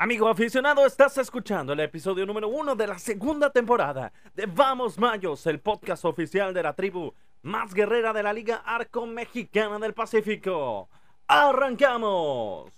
Amigo aficionado, estás escuchando el episodio número uno de la segunda temporada de Vamos Mayos, el podcast oficial de la tribu más guerrera de la Liga Arco Mexicana del Pacífico. ¡Arrancamos!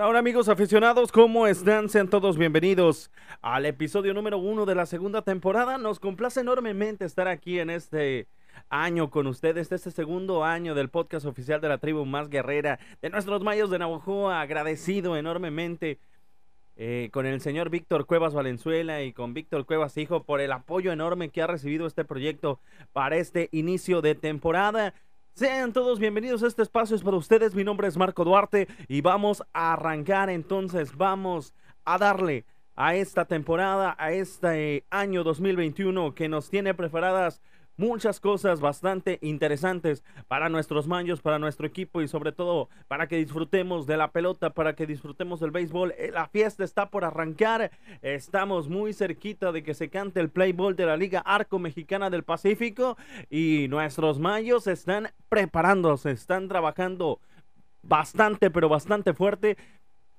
Hola, hola amigos aficionados, ¿cómo están? Sean todos bienvenidos al episodio número uno de la segunda temporada. Nos complace enormemente estar aquí en este año con ustedes, este segundo año del podcast oficial de la tribu más guerrera de nuestros mayos de Navajo. Agradecido enormemente eh, con el señor Víctor Cuevas Valenzuela y con Víctor Cuevas Hijo por el apoyo enorme que ha recibido este proyecto para este inicio de temporada. Sean todos bienvenidos a este espacio, es para ustedes. Mi nombre es Marco Duarte y vamos a arrancar entonces, vamos a darle a esta temporada, a este año 2021 que nos tiene preparadas muchas cosas bastante interesantes para nuestros mayos, para nuestro equipo y sobre todo para que disfrutemos de la pelota, para que disfrutemos del béisbol. Eh, La fiesta está por arrancar. Estamos muy cerquita de que se cante el play ball de la Liga Arco Mexicana del Pacífico y nuestros mayos están preparándose, están trabajando bastante, pero bastante fuerte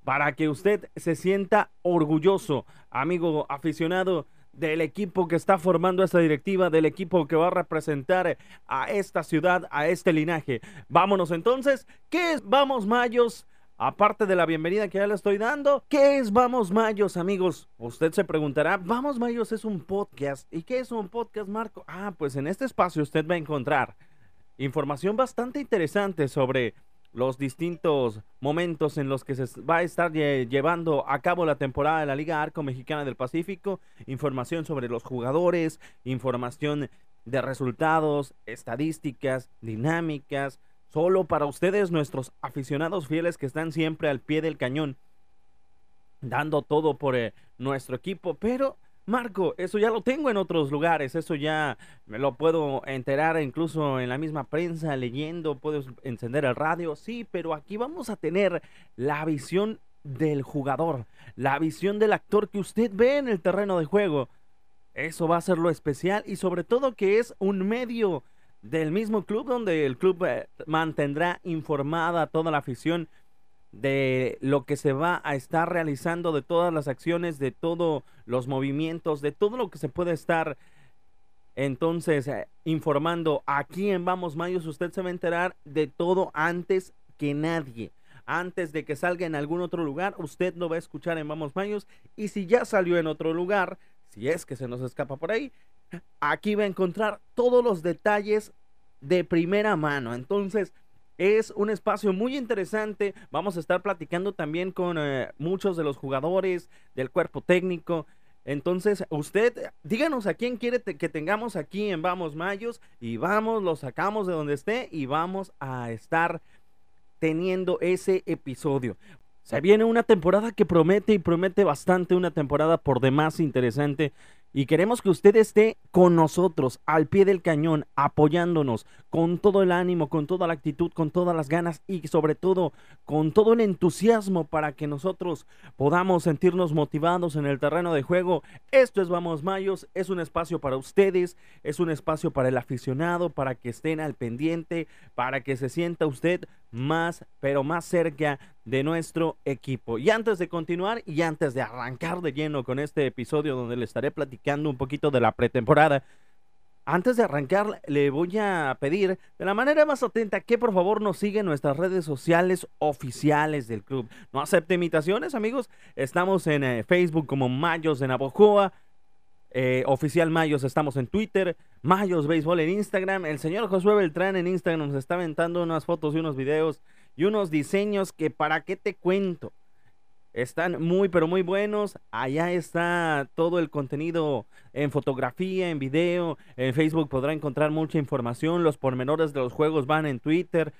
para que usted se sienta orgulloso, amigo aficionado del equipo que está formando esta directiva, del equipo que va a representar a esta ciudad, a este linaje. Vámonos entonces, ¿qué es Vamos Mayos? Aparte de la bienvenida que ya le estoy dando, ¿qué es Vamos Mayos, amigos? Usted se preguntará, Vamos Mayos es un podcast. ¿Y qué es un podcast, Marco? Ah, pues en este espacio usted va a encontrar información bastante interesante sobre los distintos momentos en los que se va a estar lle- llevando a cabo la temporada de la Liga Arco Mexicana del Pacífico, información sobre los jugadores, información de resultados, estadísticas, dinámicas, solo para ustedes, nuestros aficionados fieles que están siempre al pie del cañón, dando todo por eh, nuestro equipo, pero Marco, eso ya lo tengo en otros lugares, eso ya me lo puedo enterar incluso en la misma prensa, leyendo, puedo encender el radio, sí, pero aquí vamos a tener la visión del jugador, la visión del actor que usted ve en el terreno de juego. Eso va a ser lo especial y sobre todo que es un medio del mismo club donde el club eh, mantendrá informada toda la afición de lo que se va a estar realizando, de todas las acciones, de todos los movimientos, de todo lo que se puede estar entonces eh, informando aquí en Vamos Mayos. Usted se va a enterar de todo antes que nadie. Antes de que salga en algún otro lugar, usted lo va a escuchar en Vamos Mayos. Y si ya salió en otro lugar, si es que se nos escapa por ahí, aquí va a encontrar todos los detalles de primera mano. Entonces, es un espacio muy interesante. Vamos a estar platicando también con eh, muchos de los jugadores del cuerpo técnico. Entonces, usted, díganos a quién quiere que tengamos aquí en Vamos Mayos y vamos, lo sacamos de donde esté y vamos a estar teniendo ese episodio. Se viene una temporada que promete y promete bastante, una temporada por demás interesante. Y queremos que usted esté con nosotros, al pie del cañón, apoyándonos, con todo el ánimo, con toda la actitud, con todas las ganas y sobre todo con todo el entusiasmo para que nosotros podamos sentirnos motivados en el terreno de juego. Esto es Vamos Mayos, es un espacio para ustedes, es un espacio para el aficionado, para que estén al pendiente, para que se sienta usted más, pero más cerca de nuestro equipo. Y antes de continuar y antes de arrancar de lleno con este episodio donde le estaré platicando un poquito de la pretemporada, antes de arrancar, le voy a pedir de la manera más atenta que por favor nos siga en nuestras redes sociales oficiales del club. No acepte imitaciones, amigos. Estamos en eh, Facebook como Mayos de Navojoa. eh, oficial Mayos, estamos en Twitter. Mayos Béisbol en Instagram. El señor Josué Beltrán en Instagram nos está aventando unas fotos y unos videos y unos diseños que para qué te cuento. Están muy, pero muy buenos. Allá está todo el contenido en fotografía, en video. En Facebook podrá encontrar mucha información. Los pormenores de los juegos van en Twitter.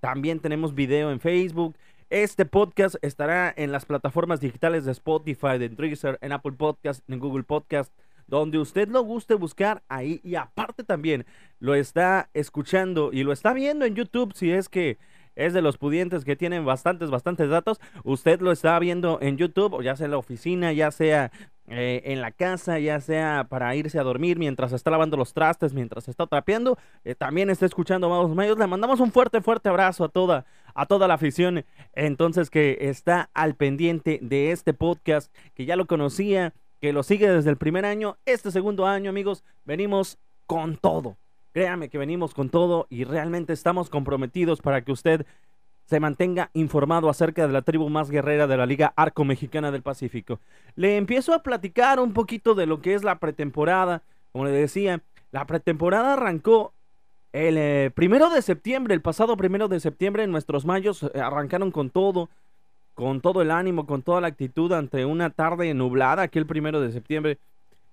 También tenemos video en Facebook. Este podcast estará en las plataformas digitales de Spotify, de Deezer, en Apple Podcast, en Google Podcast, donde usted lo guste buscar ahí y aparte también lo está escuchando y lo está viendo en YouTube si es que es de los pudientes que tienen bastantes, bastantes datos. Usted lo está viendo en YouTube, ya sea en la oficina, ya sea eh, en la casa, ya sea para irse a dormir mientras está lavando los trastes, mientras está trapeando. Eh, también está escuchando Vamos Medios. Le mandamos un fuerte, fuerte abrazo a toda, a toda la afición. Entonces, que está al pendiente de este podcast, que ya lo conocía, que lo sigue desde el primer año. Este segundo año, amigos, venimos con todo. Créame que venimos con todo y realmente estamos comprometidos para que usted se mantenga informado acerca de la tribu más guerrera de la Liga Arco Mexicana del Pacífico. Le empiezo a platicar un poquito de lo que es la pretemporada. Como le decía, la pretemporada arrancó el eh, primero de septiembre, el pasado primero de septiembre, nuestros mayos eh, arrancaron con todo, con todo el ánimo, con toda la actitud ante una tarde nublada, aquel primero de septiembre.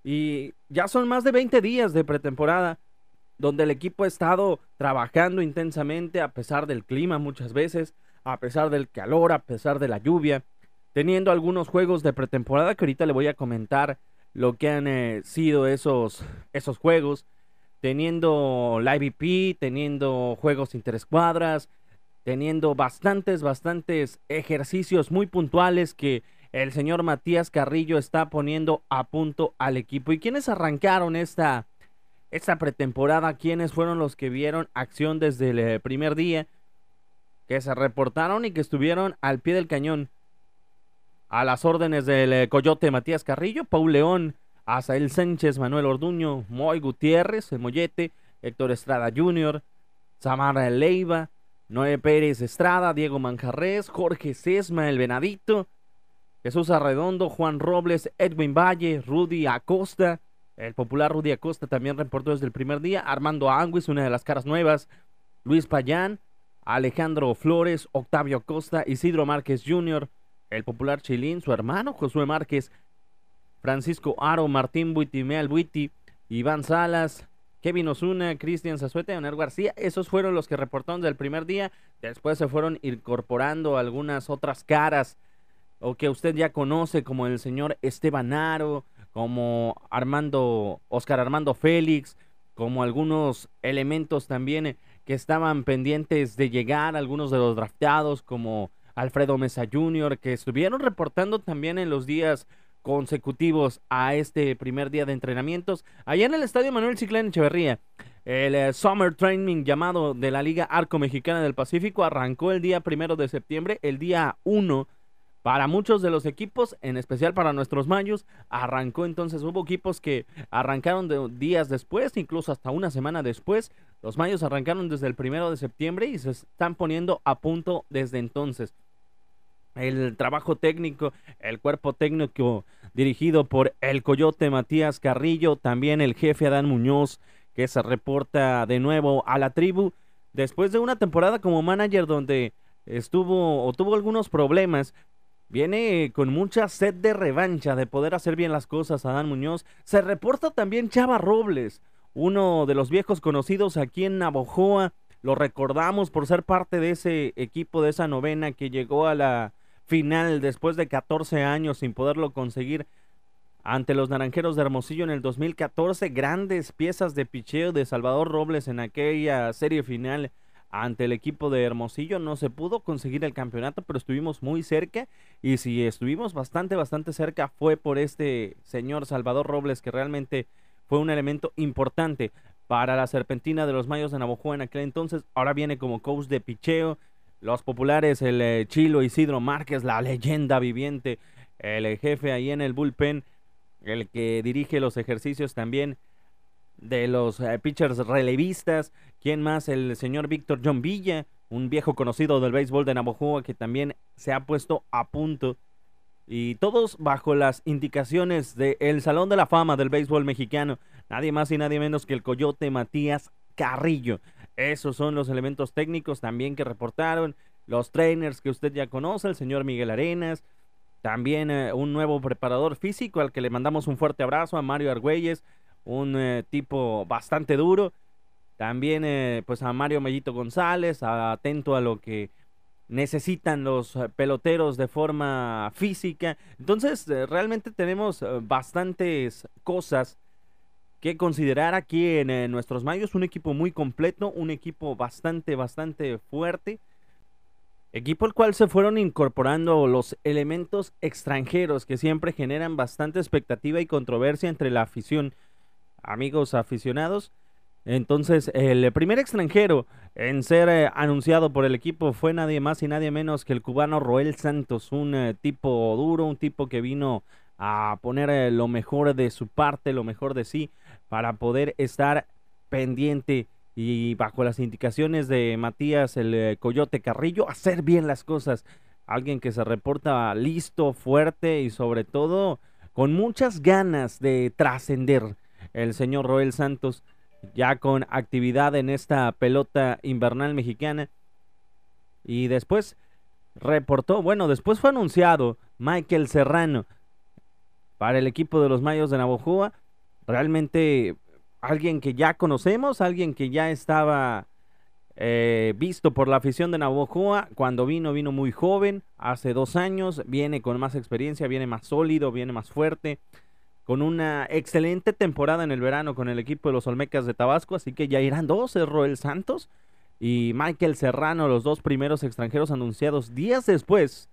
Y ya son más de 20 días de pretemporada donde el equipo ha estado trabajando intensamente a pesar del clima muchas veces, a pesar del calor, a pesar de la lluvia, teniendo algunos juegos de pretemporada que ahorita le voy a comentar lo que han eh, sido esos, esos juegos, teniendo la IVP, teniendo juegos interescuadras, teniendo bastantes, bastantes ejercicios muy puntuales que el señor Matías Carrillo está poniendo a punto al equipo. ¿Y quienes arrancaron esta, esta pretemporada, quiénes fueron los que vieron acción desde el eh, primer día, que se reportaron y que estuvieron al pie del cañón. A las órdenes del eh, Coyote Matías Carrillo, Paul León, Asael Sánchez, Manuel Orduño, Moy Gutiérrez, el Mollete, Héctor Estrada Jr., Samara Leiva, Noé Pérez Estrada, Diego Manjarres, Jorge Sesma, el Venadito, Jesús Arredondo, Juan Robles, Edwin Valle, Rudy Acosta, el popular Rudy Acosta también reportó desde el primer día. Armando Anguis, una de las caras nuevas. Luis Payán, Alejandro Flores, Octavio Acosta, Isidro Márquez Jr., el popular Chilín, su hermano Josué Márquez, Francisco Aro, Martín Buitimea Buiti, Iván Salas, Kevin Osuna, Cristian Zazuete, Leonel García. Esos fueron los que reportaron desde el primer día. Después se fueron incorporando algunas otras caras o que usted ya conoce, como el señor Esteban Aro, como Armando, Oscar Armando Félix, como algunos elementos también que estaban pendientes de llegar, algunos de los drafteados, como Alfredo Mesa Jr., que estuvieron reportando también en los días consecutivos a este primer día de entrenamientos, allá en el Estadio Manuel Ciclán Echeverría. El eh, Summer Training llamado de la Liga Arco Mexicana del Pacífico arrancó el día primero de septiembre, el día 1 para muchos de los equipos, en especial para nuestros mayos, arrancó entonces, hubo equipos que arrancaron días después, incluso hasta una semana después. Los mayos arrancaron desde el primero de septiembre y se están poniendo a punto desde entonces. El trabajo técnico, el cuerpo técnico dirigido por el Coyote Matías Carrillo, también el jefe Adán Muñoz, que se reporta de nuevo a la tribu, después de una temporada como manager donde estuvo o tuvo algunos problemas, Viene con mucha sed de revancha, de poder hacer bien las cosas Adán Muñoz. Se reporta también Chava Robles, uno de los viejos conocidos aquí en Navojoa. Lo recordamos por ser parte de ese equipo, de esa novena que llegó a la final después de 14 años sin poderlo conseguir ante los Naranjeros de Hermosillo en el 2014. Grandes piezas de picheo de Salvador Robles en aquella serie final ante el equipo de Hermosillo. No se pudo conseguir el campeonato, pero estuvimos muy cerca. Y si estuvimos bastante, bastante cerca, fue por este señor Salvador Robles, que realmente fue un elemento importante para la serpentina de los Mayos de Navojoa en aquel entonces. Ahora viene como coach de picheo. Los populares, el eh, Chilo Isidro Márquez, la leyenda viviente, el eh, jefe ahí en el bullpen, el que dirige los ejercicios también de los eh, pitchers relevistas. ¿Quién más? El señor Víctor John Villa, un viejo conocido del béisbol de Navojoa que también se ha puesto a punto. Y todos bajo las indicaciones del Salón de la Fama del béisbol mexicano. Nadie más y nadie menos que el Coyote Matías Carrillo. Esos son los elementos técnicos también que reportaron. Los trainers que usted ya conoce, el señor Miguel Arenas. También eh, un nuevo preparador físico al que le mandamos un fuerte abrazo a Mario Argüelles un eh, tipo bastante duro. También eh, pues a Mario Mellito González, atento a lo que necesitan los eh, peloteros de forma física. Entonces realmente tenemos bastantes cosas que considerar aquí en, nuestros mayos, un equipo muy completo, un equipo bastante, bastante fuerte. Equipo al cual se fueron incorporando los elementos extranjeros que siempre generan bastante expectativa y controversia entre la afición. Amigos aficionados, entonces, el primer extranjero en ser eh, anunciado por el equipo fue nadie más y nadie menos que el cubano Roel Santos, un eh, tipo duro, un tipo que vino a poner eh, lo mejor de su parte, lo mejor de sí, para poder estar pendiente y bajo las indicaciones de Matías el Coyote Carrillo, hacer bien las cosas. Alguien que se reporta listo, fuerte y sobre todo con muchas ganas de trascender. El señor Roel Santos ya con actividad en esta pelota invernal mexicana. Y después reportó, bueno, después fue anunciado Michael Serrano para el equipo de los Mayos de Navojoa. Realmente alguien que ya conocemos, alguien que ya estaba eh, visto por la afición de Navojoa. Cuando vino, vino muy joven, hace dos años, viene con más experiencia, viene más sólido, viene más fuerte con una excelente temporada en el verano con el equipo de los Olmecas de Tabasco, así que ya irán dos, es Roel Santos y Michael Serrano, los dos primeros extranjeros anunciados días después.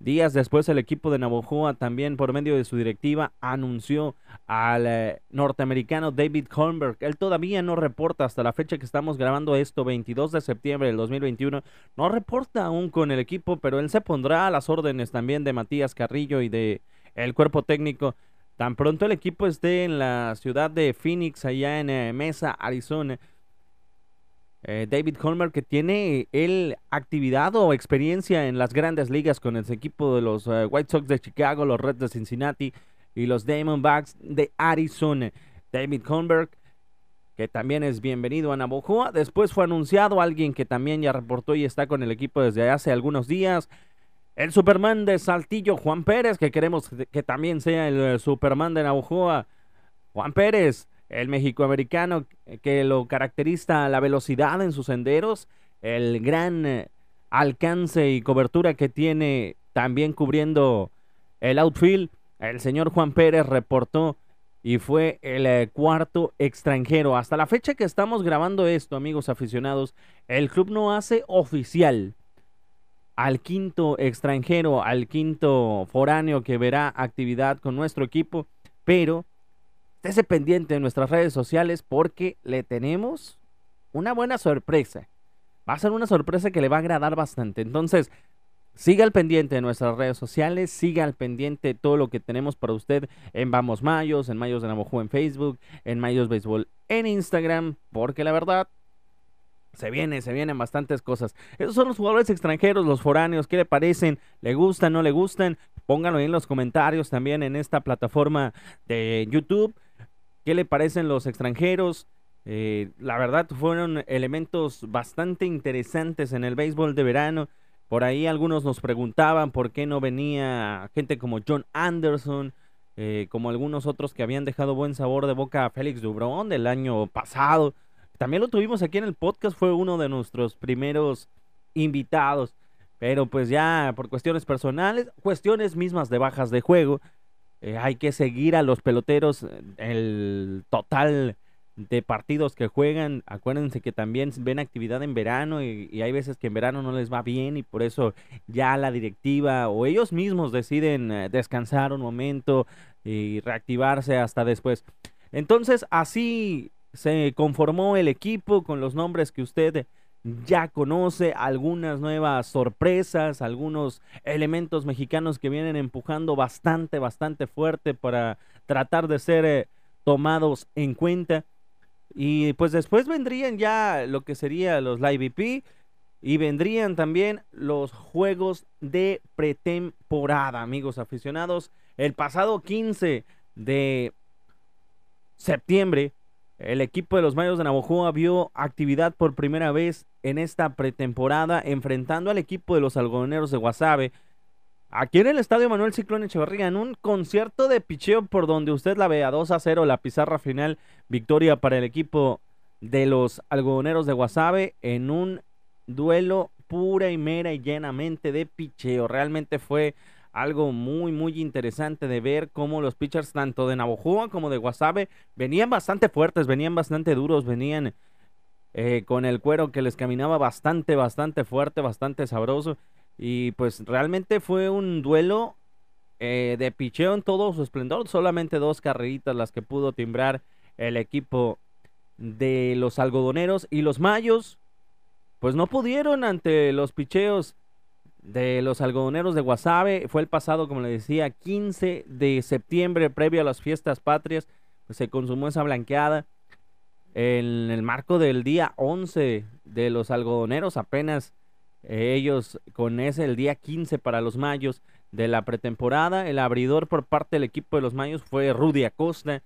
Días después el equipo de Navojoa también por medio de su directiva anunció al eh, norteamericano David Holmberg. Él todavía no reporta hasta la fecha que estamos grabando esto, 22 de septiembre del 2021. No reporta aún con el equipo, pero él se pondrá a las órdenes también de Matías Carrillo y de el cuerpo técnico. Tan pronto el equipo esté en la ciudad de Phoenix, allá en eh, Mesa, Arizona. Eh, David Holmer, que tiene él actividad o experiencia en las grandes ligas con el equipo de los eh, White Sox de Chicago, los Reds de Cincinnati y los Diamondbacks de Arizona. David Holmberg, que también es bienvenido a Navojoa. Después fue anunciado alguien que también ya reportó y está con el equipo desde hace algunos días. El Superman de Saltillo, Juan Pérez, que queremos que también sea el eh, Superman de Navajoa. Juan Pérez, el mexicoamericano que lo caracteriza la velocidad en sus senderos, el gran eh, alcance y cobertura que tiene también cubriendo el outfield. El señor Juan Pérez reportó y fue el eh, cuarto extranjero. Hasta la fecha que estamos grabando esto, amigos aficionados, el club no hace oficial al quinto extranjero, al quinto foráneo que verá actividad con nuestro equipo, pero estése pendiente de nuestras redes sociales porque le tenemos una buena sorpresa. Va a ser una sorpresa que le va a agradar bastante. Entonces, siga al pendiente de nuestras redes sociales, siga al pendiente todo lo que tenemos para usted en Vamos Mayos, en Mayos de Navajo en Facebook, en Mayos Béisbol en Instagram, porque la verdad se viene, se vienen bastantes cosas. Esos son los jugadores extranjeros, los foráneos. ¿Qué le parecen? ¿Le gustan, no le gustan? Pónganlo ahí en los comentarios también en esta plataforma de YouTube. ¿Qué le parecen los extranjeros? Eh, la verdad fueron elementos bastante interesantes en el béisbol de verano. Por ahí algunos nos preguntaban por qué no venía gente como John Anderson, eh, como algunos otros que habían dejado buen sabor de boca a Félix Dubrón del año pasado. También lo tuvimos aquí en el podcast, fue uno de nuestros primeros invitados. Pero pues ya por cuestiones personales, cuestiones mismas de bajas de juego, eh, hay que seguir a los peloteros eh, el total de partidos que juegan. Acuérdense que también ven actividad en verano y, hay veces que en verano no les va bien y por eso ya la directiva o ellos mismos deciden eh, descansar un momento y reactivarse hasta después. Entonces así se conformó el equipo con los nombres que usted ya conoce, algunas nuevas sorpresas, algunos elementos mexicanos que vienen empujando bastante, bastante fuerte para tratar de ser eh, tomados en cuenta. Y pues después vendrían ya lo que sería los Live EP y vendrían también los juegos de pretemporada, amigos aficionados. El pasado 15 de septiembre el equipo de los Mayos de Navojoa vio actividad por primera vez en esta pretemporada enfrentando al equipo de los algodoneros de Guasave. Aquí en el estadio Manuel Ciclón Echeverría, en un concierto de picheo por donde usted la vea 2 a 0, la pizarra final, victoria para el equipo de los algodoneros de Guasave en un duelo pura y mera y llenamente de picheo. Realmente fue algo muy, muy interesante de ver cómo los pitchers, tanto de Navojoa como de Guasave, venían bastante fuertes, venían bastante duros, venían eh, con el cuero que les caminaba bastante, bastante fuerte, bastante sabroso. Y pues realmente fue un duelo eh, de picheo en todo su esplendor. Solamente dos carreritas las que pudo timbrar el equipo de los algodoneros y los mayos. Pues no pudieron ante los picheos de los algodoneros de Guasave. Fue el pasado, como le decía, 15 de septiembre, previo a las fiestas patrias. Pues se consumó esa blanqueada. En el marco del día 11 de los algodoneros, apenas eh, ellos con ese el día 15 para los mayos de la pretemporada. El abridor por parte del equipo de los mayos fue Rudy Acosta.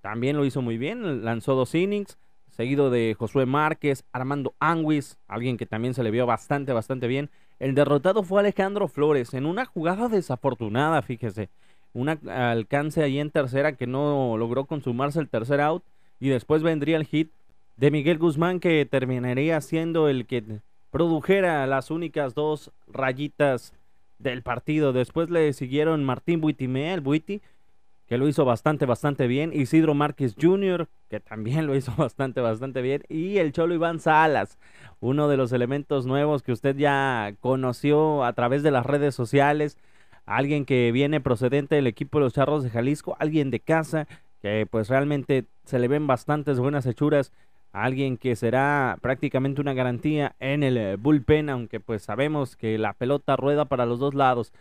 También lo hizo muy bien, lanzó dos innings, seguido de Josué Márquez, Armando Anguis, alguien que también se le vio bastante, bastante bien. El derrotado fue Alejandro Flores en una jugada desafortunada, fíjese. Un alcance ahí en tercera que no logró consumarse el tercer out. Y después vendría el hit de Miguel Guzmán que terminaría siendo el que produjera las únicas dos rayitas del partido. Después le siguieron Martín Buitimea, el Buiti, que lo hizo bastante, bastante bien. Isidro Márquez Jr., que también lo hizo bastante, bastante bien. Y el Cholo Iván Salas, uno de los elementos nuevos que usted ya conoció a través de las redes sociales. Alguien que viene procedente del equipo de los Charros de Jalisco, alguien de casa, que pues realmente se le ven bastantes buenas hechuras. Alguien que será prácticamente una garantía en el eh, bullpen, aunque pues sabemos que la pelota rueda para los dos lados.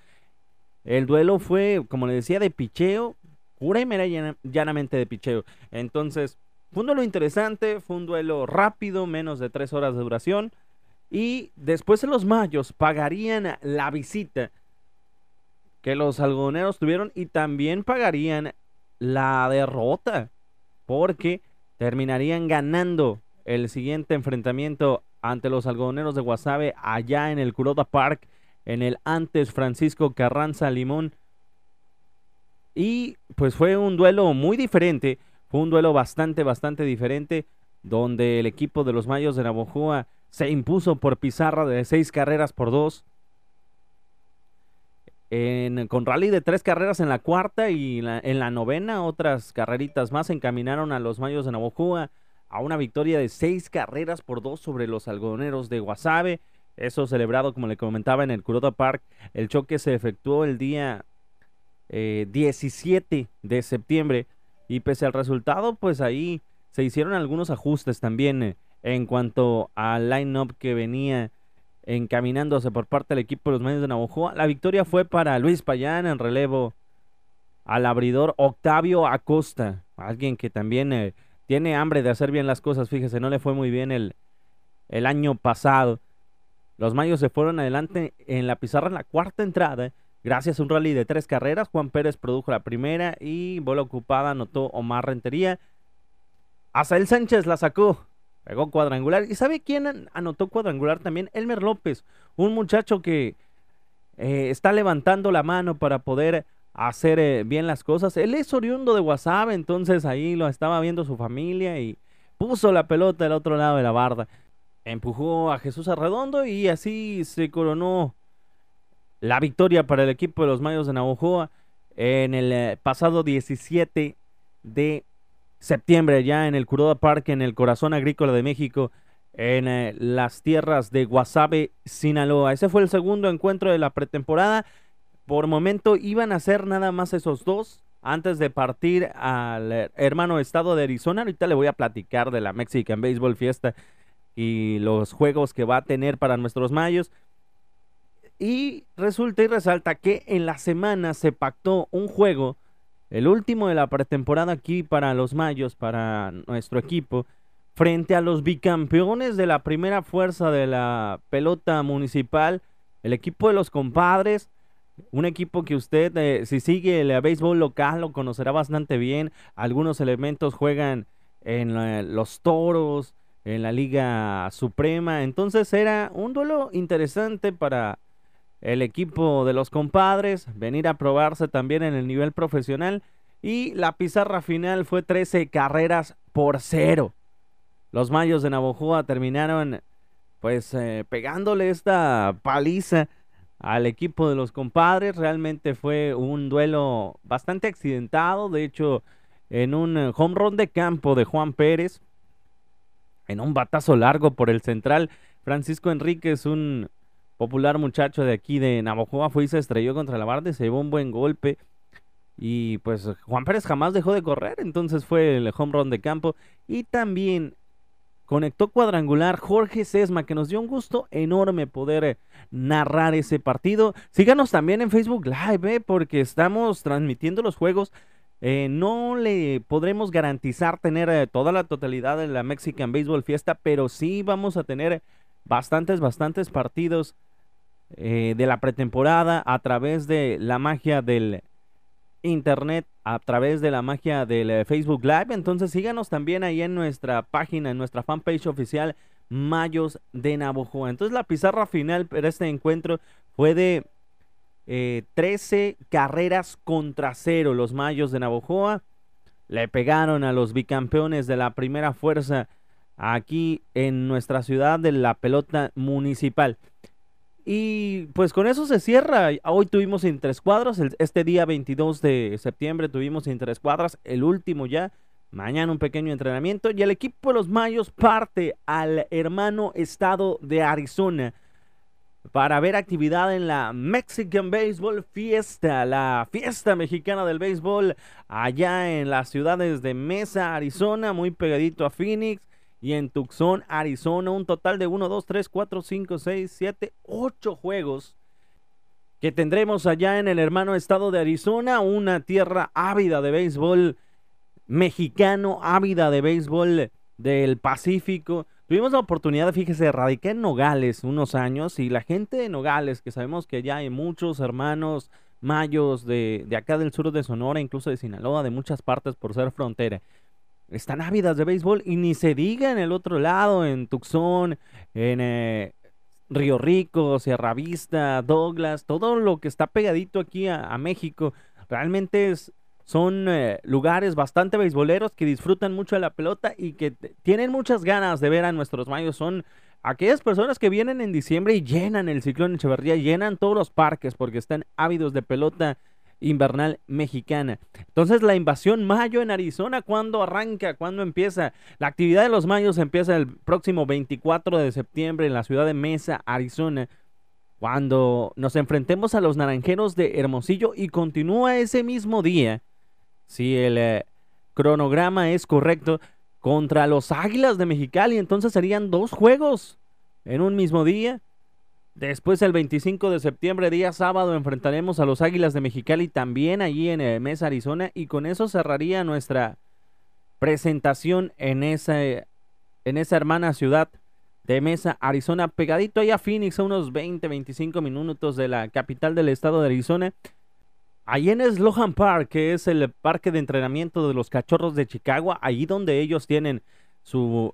El duelo fue, como le decía, de picheo, pura y mera llanamente de picheo. Entonces, fue un duelo interesante, fue un duelo rápido, menos de tres horas de duración. Y después en los mayos pagarían la visita que los algodoneros tuvieron y también pagarían la derrota. Porque terminarían ganando el siguiente enfrentamiento ante los algodoneros de Guasave allá en el Kuroda Park, en el antes Francisco Carranza Limón. Y pues fue un duelo muy diferente, fue un duelo bastante, bastante diferente, donde el equipo de los Mayos de Navojoa se impuso por pizarra de seis carreras por dos. con rally de tres carreras en la cuarta y en la novena, otras carreritas más encaminaron a los Mayos de Navojoa a una victoria de seis carreras por dos sobre los algodoneros de Guasave. Eso celebrado, como le comentaba, en el Kuroda Park. El choque se efectuó el día 17 eh, de septiembre y pese al resultado, pues ahí se hicieron algunos ajustes también eh, en cuanto al line-up que venía encaminándose por parte del equipo de los medios de Navajoa. La victoria fue para Luis Payán en relevo al abridor Octavio Acosta, alguien que también eh, tiene hambre de hacer bien las cosas, fíjese, no le fue muy bien el, el año pasado. Los mayos se fueron adelante en la pizarra en la cuarta entrada Gracias a un rally de tres carreras, Juan Pérez produjo la primera y bola ocupada anotó Omar Rentería. Asael Sánchez la sacó, pegó cuadrangular. ¿Y sabe quién anotó cuadrangular también? Elmer López, un muchacho que eh, está levantando la mano para poder hacer eh, bien las cosas. Él es oriundo de WhatsApp, entonces ahí lo estaba viendo su familia y puso la pelota del otro lado de la barda. Empujó a Jesús Arredondo y así se coronó la victoria para el equipo de los Mayos de Navojoa en el eh, pasado 17 de septiembre, ya en el Curoda Park, en el corazón agrícola de México, en eh, las tierras de Guasave, Sinaloa. Ese fue el segundo encuentro de la pretemporada. Por momento iban a ser nada más esos dos antes de partir al eh, hermano estado de Arizona. Ahorita le voy a platicar de la Mexican Baseball Fiesta y los juegos que va a tener para nuestros mayos. Y resulta y resalta que en la semana se pactó un juego, el último de la pretemporada aquí para los Mayos, para nuestro equipo, frente a los bicampeones de la primera fuerza de la pelota municipal, el equipo de los compadres. Un equipo que usted, eh, si sigue el béisbol local, lo conocerá bastante bien. Algunos elementos juegan en los toros, en la Liga Suprema. Entonces era un duelo interesante para el equipo de los compadres, venir a probarse también en el nivel profesional y la pizarra final fue 13 carreras por cero. Los Mayos de Navojoa terminaron pues eh, pegándole esta paliza al equipo de los compadres. Realmente fue un duelo bastante accidentado. De hecho, en un eh, home run de campo de Juan Pérez, en un batazo largo por el central, Francisco Enríquez, un popular muchacho de aquí de Navajoa, fue y se estrelló contra la barda, se llevó un buen golpe. Y pues Juan Pérez jamás dejó de correr, entonces fue el home run de campo. Y también conectó cuadrangular Jorge Sesma, que nos dio un gusto enorme poder eh, narrar ese partido. Síganos también en Facebook Live, eh, porque estamos transmitiendo los juegos. Eh, no le podremos garantizar tener toda la totalidad de la Mexican Baseball Fiesta, pero sí vamos a tener bastantes, bastantes partidos de la pretemporada a través de la magia del internet a través de la magia del eh, Facebook Live. Entonces síganos también ahí en nuestra página, en nuestra fanpage oficial Mayos de Navojoa. Entonces la pizarra final para este encuentro fue de 13 eh, carreras contra cero. Los Mayos de Navojoa le pegaron a los bicampeones de la primera fuerza aquí en nuestra ciudad de la pelota municipal. Y pues con eso se cierra. Hoy tuvimos cuadras este día 22 de septiembre tuvimos cuadras el último ya. Mañana un pequeño entrenamiento y el equipo de los Mayos parte al hermano estado de Arizona para ver actividad en la Mexican Baseball Fiesta, la fiesta mexicana del béisbol allá en las ciudades de Mesa, Arizona, muy pegadito a Phoenix y en Tucson, Arizona, un total de 1, 2, 3, 4, 5, 6, 7, 8 juegos que tendremos allá en el hermano estado de Arizona, una tierra ávida de béisbol mexicano, ávida de béisbol del Pacífico. Tuvimos la oportunidad, fíjese, radicar en Nogales unos años y la gente de Nogales, que sabemos que ya hay muchos hermanos mayos de, de acá del sur de Sonora, incluso de Sinaloa, de muchas partes por ser frontera están ávidas de béisbol y ni se diga en el otro lado, en Tucson, en eh, Río Rico, Sierra Vista, Douglas, todo lo que está pegadito aquí a, México, realmente son eh, lugares bastante beisboleros que disfrutan mucho de la pelota y que tienen muchas ganas de ver a nuestros mayos. Son aquellas personas que vienen en diciembre y llenan el ciclón Echeverría, llenan todos los parques porque están ávidos de pelota invernal mexicana. Entonces la invasión mayo en Arizona, ¿cuándo arranca? ¿Cuándo empieza? La actividad de los mayos empieza el próximo 24 de septiembre en la ciudad de Mesa, Arizona, cuando nos enfrentemos a los naranjeros de Hermosillo y continúa ese mismo día, si el eh, cronograma es correcto, contra los Águilas de Mexicali. Entonces serían dos juegos en un mismo día. Después el 25 de septiembre, día sábado, enfrentaremos a los Águilas de Mexicali también allí en el Mesa, Arizona. Y con eso cerraría nuestra presentación en esa, en esa hermana ciudad de Mesa, Arizona, pegadito ahí a Phoenix, a unos 20, 25 minutos de la capital del estado de Arizona. Allí en Slohan Park, que es el parque de entrenamiento de los cachorros de Chicago, allí donde ellos tienen su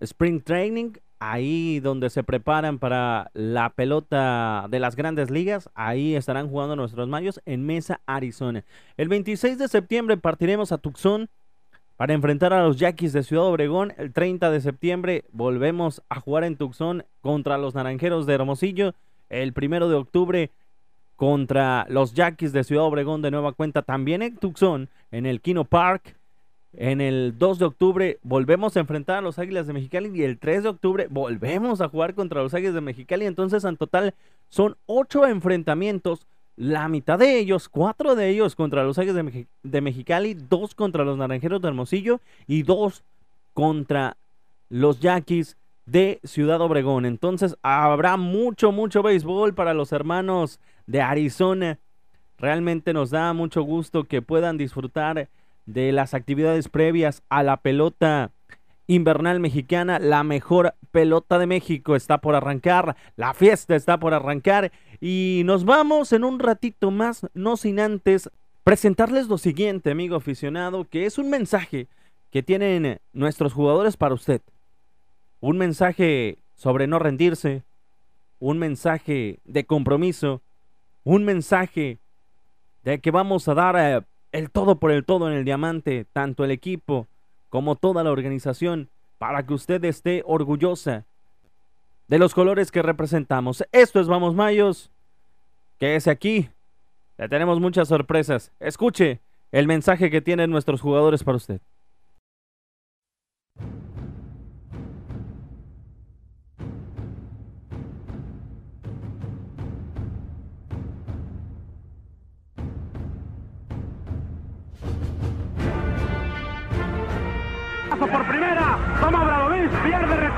Spring Training, ahí donde se preparan para la pelota de las grandes ligas, ahí estarán jugando nuestros mayos en Mesa, Arizona. El 26 de septiembre partiremos a Tucson para enfrentar a los Yaquis de Ciudad Obregón. El 30 de septiembre volvemos a jugar en Tucson contra los Naranjeros de Hermosillo. El 1 de octubre contra los Yaquis de Ciudad Obregón de nueva cuenta también en Tucson, en el Kino Park. En el 2 de octubre volvemos a enfrentar a los Águilas de Mexicali y el 3 de octubre volvemos a jugar contra los Águilas de Mexicali. Entonces, en total, son ocho enfrentamientos. La mitad de ellos, cuatro de ellos contra los Águilas de, Mexicali, dos contra los Naranjeros de Hermosillo y dos contra los Yaquis de Ciudad Obregón. Entonces, habrá mucho, mucho béisbol para los hermanos de Arizona. Realmente nos da mucho gusto que puedan disfrutar de las actividades previas a la pelota invernal mexicana. La mejor pelota de México está por arrancar, la fiesta está por arrancar y nos vamos en un ratito más, no sin antes presentarles lo siguiente, amigo aficionado, que es un mensaje que tienen nuestros jugadores para usted. Un mensaje sobre no rendirse, un mensaje de compromiso, un mensaje de que vamos a dar eh, el todo por el todo en el diamante, tanto el equipo como toda la organización, para que usted esté orgullosa de los colores que representamos. Esto es Vamos Mayos quédese aquí. Le tenemos muchas sorpresas. Escuche el mensaje que tienen nuestros jugadores para usted.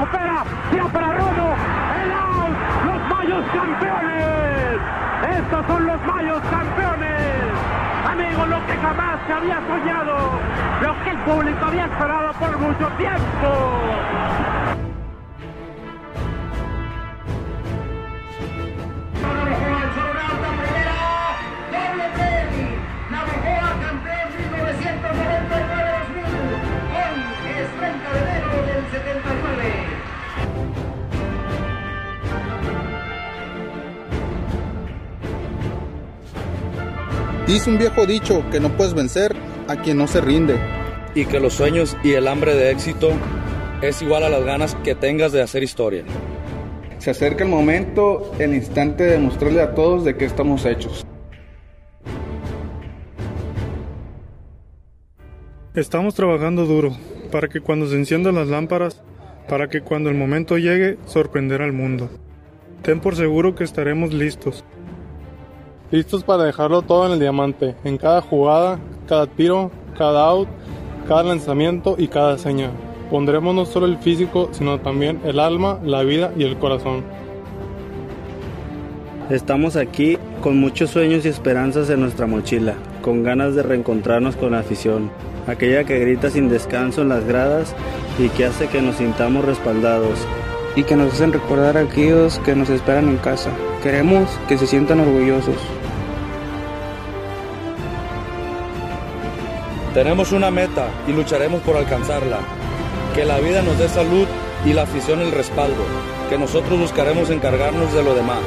Recupera, tira para Romo, el out, los mayos campeones, estos son los mayos campeones, amigos, lo que jamás se había soñado, lo que el público había esperado por mucho tiempo. Dice un viejo dicho que no puedes vencer a quien no se rinde. Y que los sueños y el hambre de éxito es igual a las ganas que tengas de hacer historia. Se acerca el momento, el instante de mostrarle a todos de qué estamos hechos. Estamos trabajando duro para que cuando se enciendan las lámparas, para que cuando el momento llegue, sorprender al mundo. Ten por seguro que estaremos listos. Listos para dejarlo todo en el diamante, en cada jugada, cada tiro, cada out, cada lanzamiento y cada señal. Pondremos no solo el físico, sino también el alma, la vida y el corazón. Estamos aquí con muchos sueños y esperanzas en nuestra mochila, con ganas de reencontrarnos con la afición, aquella que grita sin descanso en las gradas y que hace que nos sintamos respaldados. Y que nos hacen recordar a aquellos que nos esperan en casa. Queremos que se sientan orgullosos. Tenemos una meta y lucharemos por alcanzarla. Que la vida nos dé salud y la afición el respaldo. Que nosotros buscaremos encargarnos de lo demás.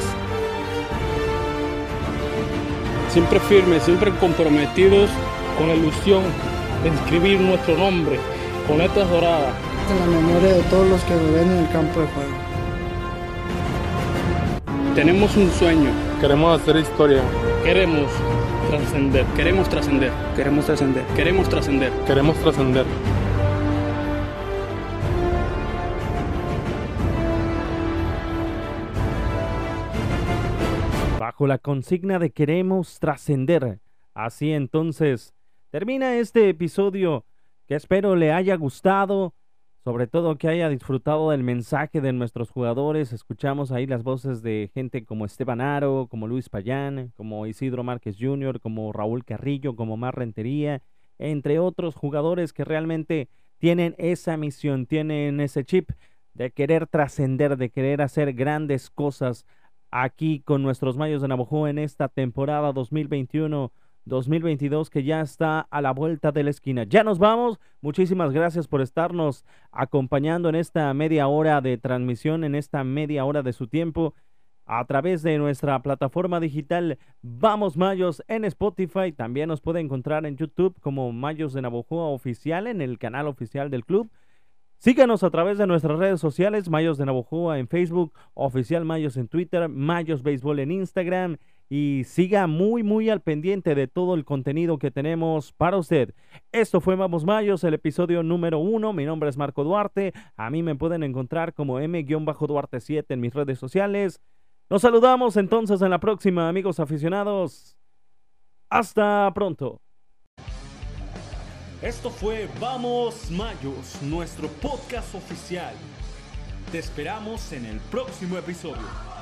Siempre firmes, siempre comprometidos con la ilusión de inscribir nuestro nombre con letras doradas. En la memoria de todos los que ven en el campo de juego. Tenemos un sueño. Queremos hacer historia. Queremos trascender. Queremos trascender. Queremos trascender. Queremos trascender. Queremos trascender. Bajo la consigna de queremos trascender. Así entonces, termina este episodio que espero le haya gustado, sobre todo que haya disfrutado del mensaje de nuestros jugadores. Escuchamos ahí las voces de gente como Esteban Aro, como Luis Payán, como Isidro Márquez Jr., como Raúl Carrillo, como Mar Rentería, entre otros jugadores que realmente tienen esa misión, tienen ese chip de querer trascender, de querer hacer grandes cosas aquí con nuestros Mayos de Navajo en esta temporada 2021. 2022 que ya está a la vuelta de la esquina. Ya nos vamos. Muchísimas gracias por estarnos acompañando en esta media hora de transmisión, en esta media hora de su tiempo a través de nuestra plataforma digital Vamos Mayos en Spotify. También nos puede encontrar en YouTube como Mayos de Navojoa Oficial en el canal oficial del club. Síganos a través de nuestras redes sociales, Mayos de Navojoa en Facebook, Oficial Mayos en Twitter, Mayos Béisbol en Instagram y siga muy muy al pendiente de todo el contenido que tenemos para usted. Esto fue Vamos Mayos, el episodio número uno. Mi nombre es Marco Duarte. A mí me pueden encontrar como M-Duarte7 en mis redes sociales. Nos saludamos entonces en la próxima, amigos aficionados. Hasta pronto. Esto fue Vamos Mayos, nuestro podcast oficial. Te esperamos en el próximo episodio.